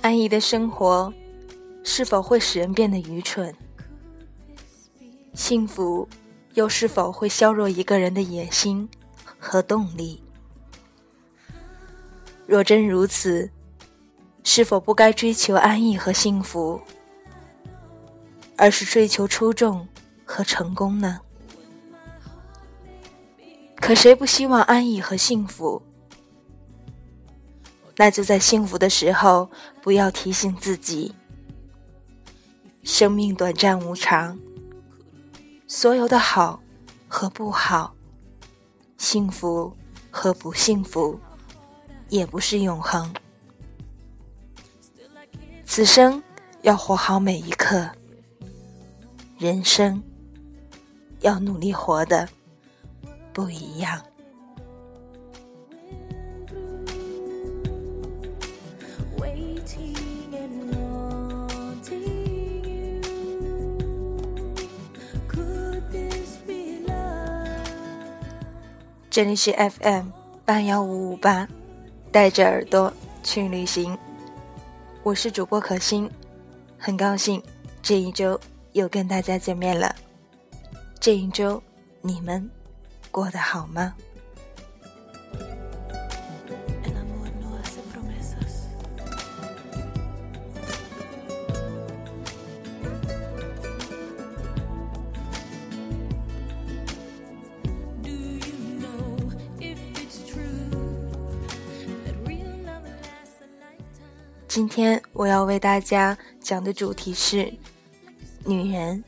安逸的生活是否会使人变得愚蠢？幸福又是否会削弱一个人的野心和动力？若真如此，是否不该追求安逸和幸福，而是追求出众和成功呢？可谁不希望安逸和幸福？那就在幸福的时候，不要提醒自己，生命短暂无常，所有的好和不好，幸福和不幸福，也不是永恒。此生要活好每一刻，人生要努力活的不一样。这里是 FM 八幺五五八，带着耳朵去旅行。我是主播可心，很高兴这一周又跟大家见面了。这一周你们过得好吗？今天我要为大家讲的主题是：女人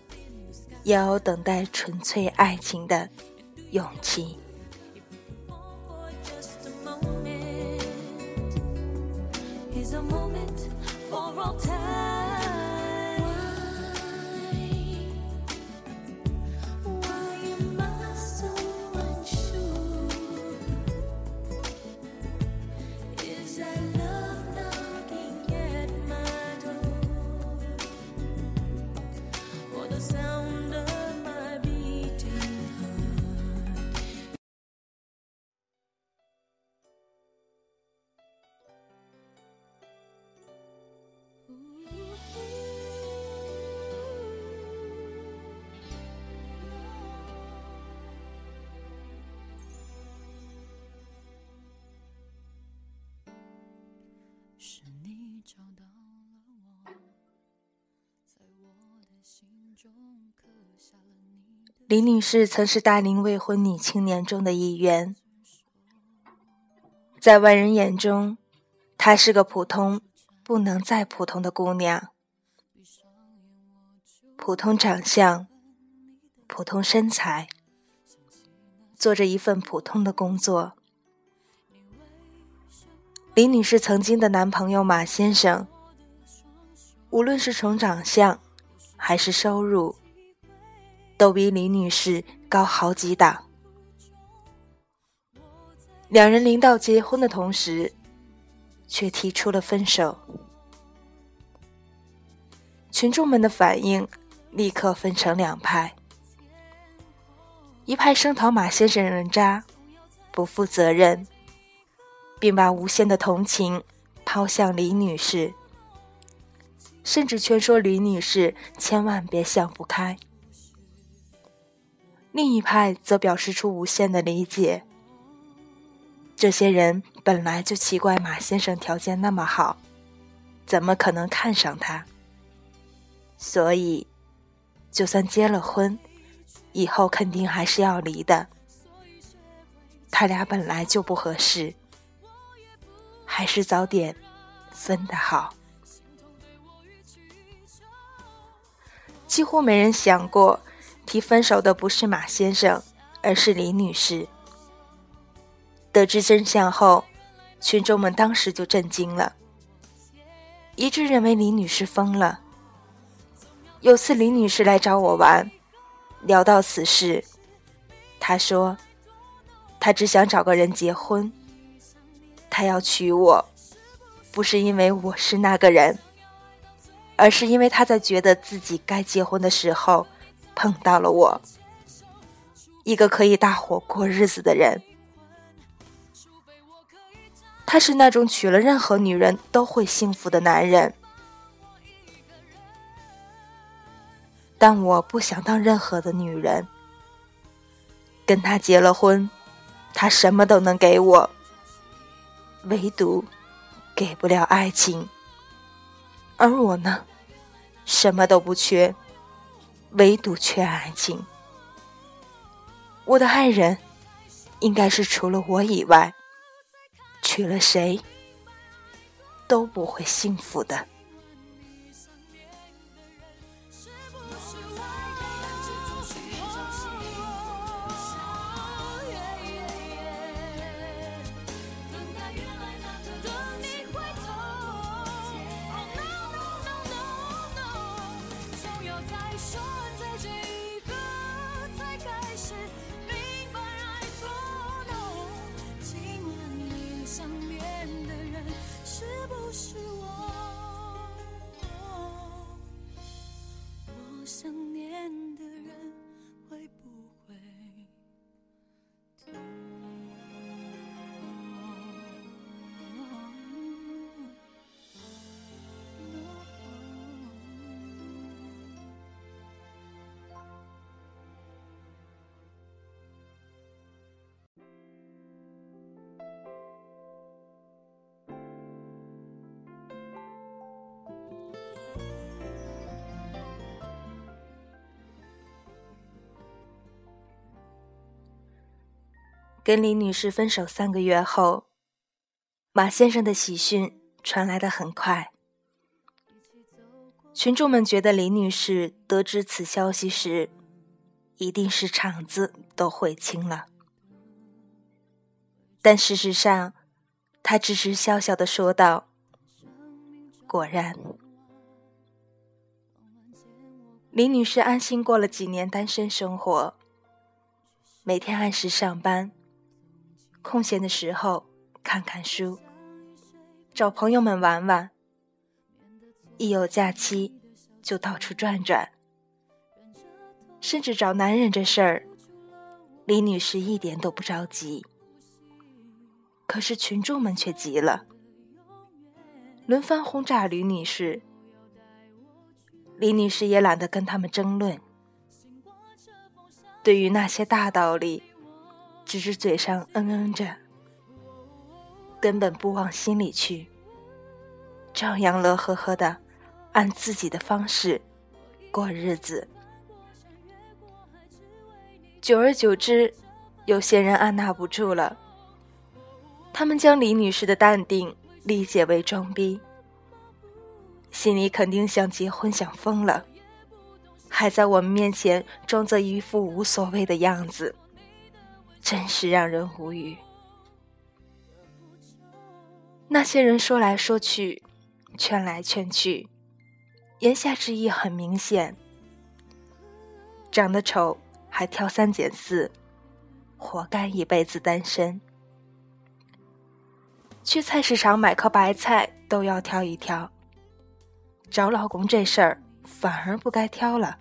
要有等待纯粹爱情的勇气。李女士曾是大龄未婚女青年中的一员，在外人眼中，她是个普通不能再普通的姑娘，普通长相，普通身材，做着一份普通的工作。李女士曾经的男朋友马先生，无论是从长相还是收入。都比李女士高好几档。两人临到结婚的同时，却提出了分手。群众们的反应立刻分成两派：一派声讨马先生人渣、不负责任，并把无限的同情抛向李女士，甚至劝说李女士千万别想不开。另一派则表示出无限的理解。这些人本来就奇怪马先生条件那么好，怎么可能看上他？所以，就算结了婚，以后肯定还是要离的。他俩本来就不合适，还是早点分的好。几乎没人想过。提分手的不是马先生，而是李女士。得知真相后，群众们当时就震惊了，一致认为李女士疯了。有次李女士来找我玩，聊到此事，她说：“她只想找个人结婚，他要娶我，不是因为我是那个人，而是因为他在觉得自己该结婚的时候碰到了我，一个可以大伙过日子的人。”他是那种娶了任何女人都会幸福的男人，但我不想当任何的女人。跟他结了婚，他什么都能给我，唯独给不了爱情。而我呢，什么都不缺，唯独缺爱情。我的爱人，应该是除了我以外。娶了谁都不会幸福的。我想跟李女士分手三个月后，马先生的喜讯传来的很快。群众们觉得李女士得知此消息时，一定是场子都悔青了。但事实上，她只是笑笑的说道：“果然。”李女士安心过了几年单身生活，每天按时上班。空闲的时候看看书，找朋友们玩玩。一有假期就到处转转，甚至找男人这事儿，李女士一点都不着急。可是群众们却急了，轮番轰炸吕女士。李女士也懒得跟他们争论，对于那些大道理。只是嘴上嗯嗯着，根本不往心里去，照样乐呵呵的按自己的方式过日子。久而久之，有些人按捺不住了，他们将李女士的淡定理解为装逼，心里肯定想结婚想疯了，还在我们面前装作一副无所谓的样子。真是让人无语。那些人说来说去，劝来劝去，言下之意很明显：长得丑还挑三拣四，活该一辈子单身。去菜市场买颗白菜都要挑一挑，找老公这事儿反而不该挑了。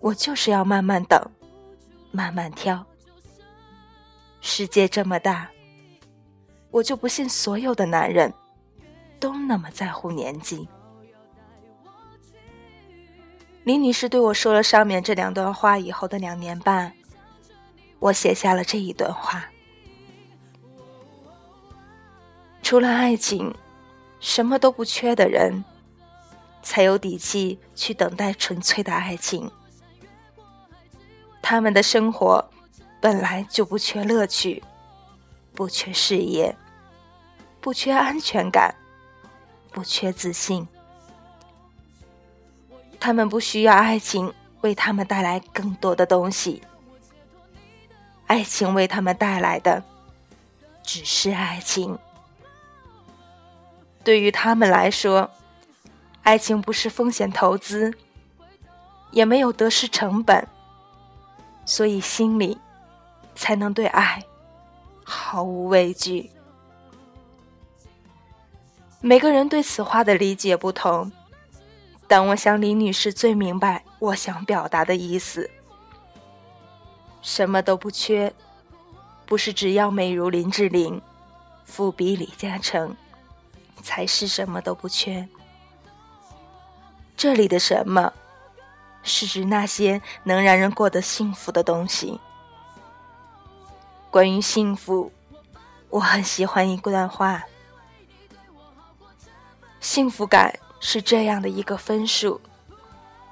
我就是要慢慢等。慢慢挑。世界这么大，我就不信所有的男人都那么在乎年纪。李女士对我说了上面这两段话以后的两年半，我写下了这一段话：除了爱情，什么都不缺的人，才有底气去等待纯粹的爱情。他们的生活本来就不缺乐趣，不缺事业，不缺安全感，不缺自信。他们不需要爱情为他们带来更多的东西，爱情为他们带来的只是爱情。对于他们来说，爱情不是风险投资，也没有得失成本，所以心里才能对爱毫无畏惧。每个人对此话的理解不同，但我想李女士最明白我想表达的意思。什么都不缺，不是只要美如林志玲，富比李嘉诚，才是什么都不缺。这里的什么，是指那些能让人过得幸福的东西。关于幸福，我很喜欢一段话。幸福感是这样的一个分数：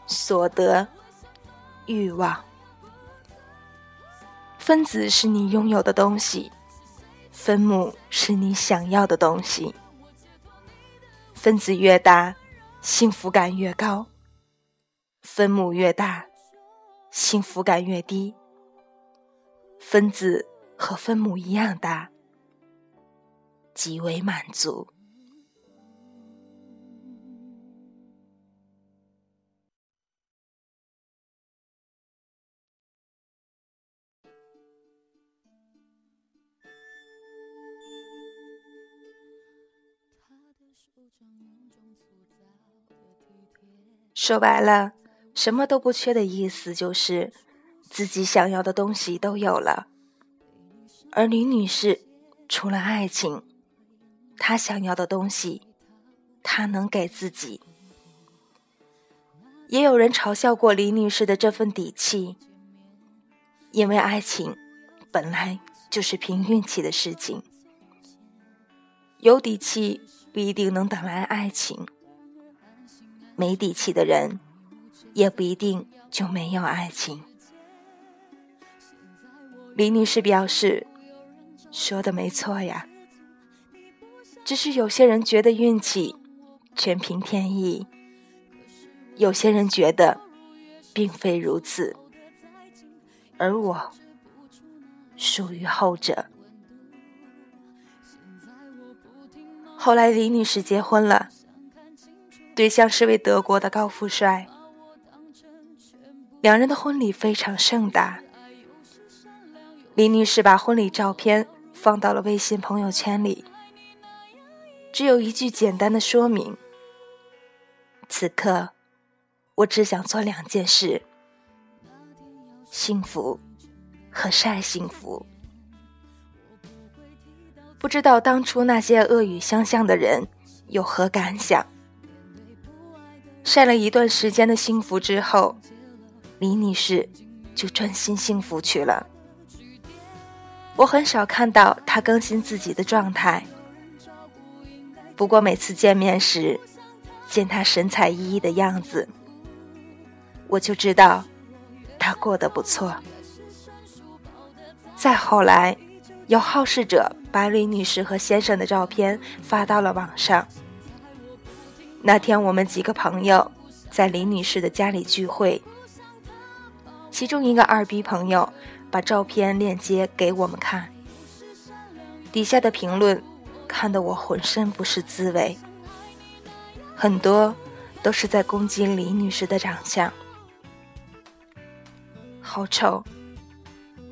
所得、欲望。分子是你拥有的东西，分母是你想要的东西。分子越大，幸福感越高；分母越大，幸福感越低。分子和分母一样大，极为满足。说白了，什么都不缺的意思就是自己想要的东西都有了。而李女士除了爱情，她想要的东西，她能给自己。也有人嘲笑过李女士的这份底气，因为爱情本来就是凭运气的事情，有底气不一定能等来爱情。没底气的人，也不一定就没有爱情。李女士表示：“说的没错呀，只是有些人觉得运气全凭天意，有些人觉得并非如此，而我属于后者。”后来，李女士结婚了。对象是位德国的高富帅，两人的婚礼非常盛大。李女士把婚礼照片放到了微信朋友圈里，只有一句简单的说明：此刻，我只想做两件事，幸福和晒幸福。不知道当初那些恶语相向的人有何感想？晒了一段时间的幸福之后，李女士就专心幸福去了。我很少看到她更新自己的状态，不过每次见面时，见她神采奕奕的样子，我就知道她过得不错。再后来，有好事者把李女士和先生的照片发到了网上。那天，我们几个朋友在李女士的家里聚会，其中一个二逼朋友把照片链接给我们看，底下的评论看得我浑身不是滋味，很多都是在攻击李女士的长相，好丑，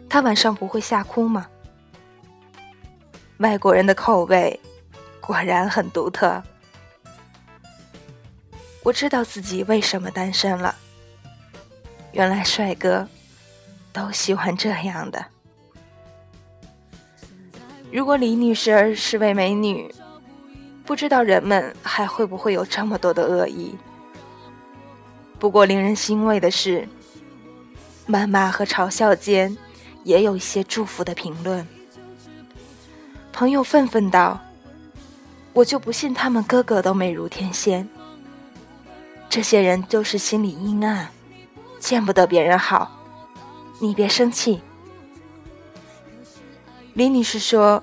她晚上不会吓哭吗？外国人的口味果然很独特。我知道自己为什么单身了。原来帅哥都喜欢这样的。如果李女士是位美女，不知道人们还会不会有这么多的恶意。不过令人欣慰的是，谩骂和嘲笑间也有一些祝福的评论。朋友愤愤道：“我就不信他们个个都美如天仙。”这些人就是心里阴暗，见不得别人好。你别生气。李女士说：“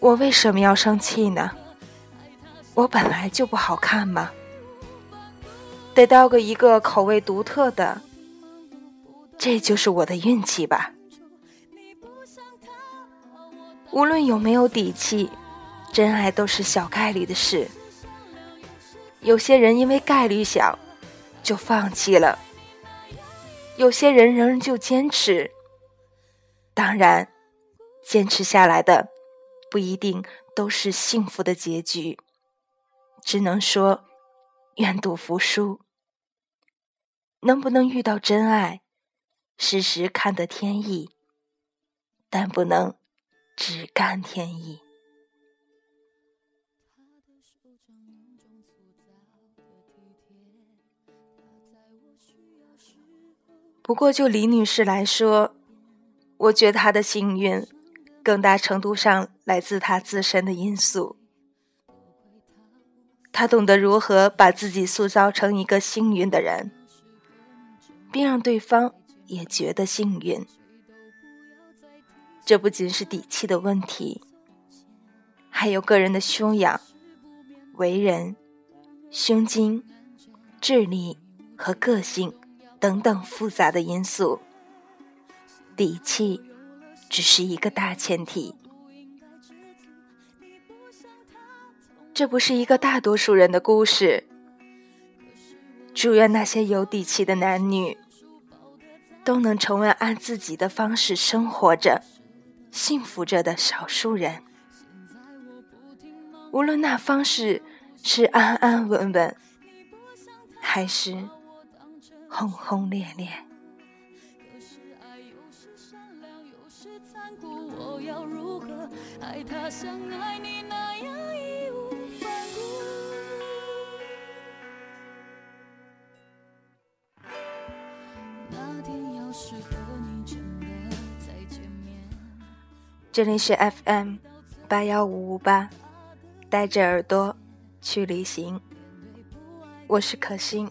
我为什么要生气呢？我本来就不好看嘛，得到个一个口味独特的，这就是我的运气吧。”无论有没有底气，真爱都是小概率的事。有些人因为概率小，就放弃了；有些人仍旧坚持。当然，坚持下来的不一定都是幸福的结局，只能说愿赌服输。能不能遇到真爱，时时看得天意，但不能只干天意。不过，就李女士来说，我觉得她的幸运，更大程度上来自她自身的因素。她懂得如何把自己塑造成一个幸运的人。并让对方也觉得幸运。这不仅是底气的问题，还有个人的修养、为人、胸襟、智力和个性等等复杂的因素。底气只是一个大前提。这不是一个大多数人的故事。祝愿那些有底气的男女，都能成为按自己的方式生活着、幸福着的少数人。无论那方式是安安稳稳，还是轰轰烈烈。这里是 FM 八幺五五八，带着耳朵去旅行。我是可心，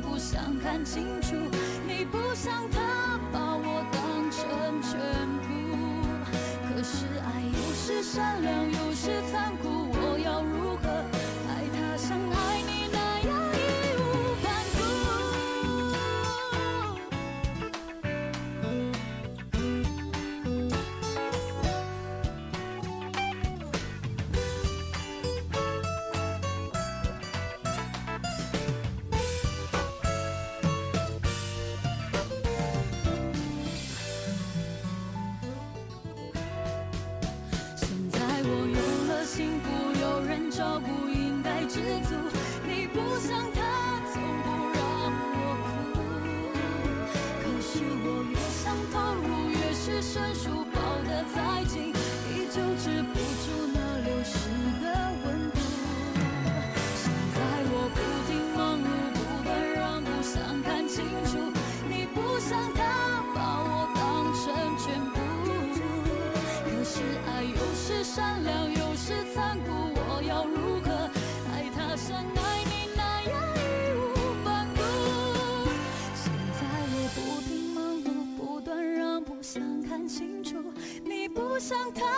不，想看清楚。你不像他把我当成全部，可是爱有时善良，有时残酷。想他。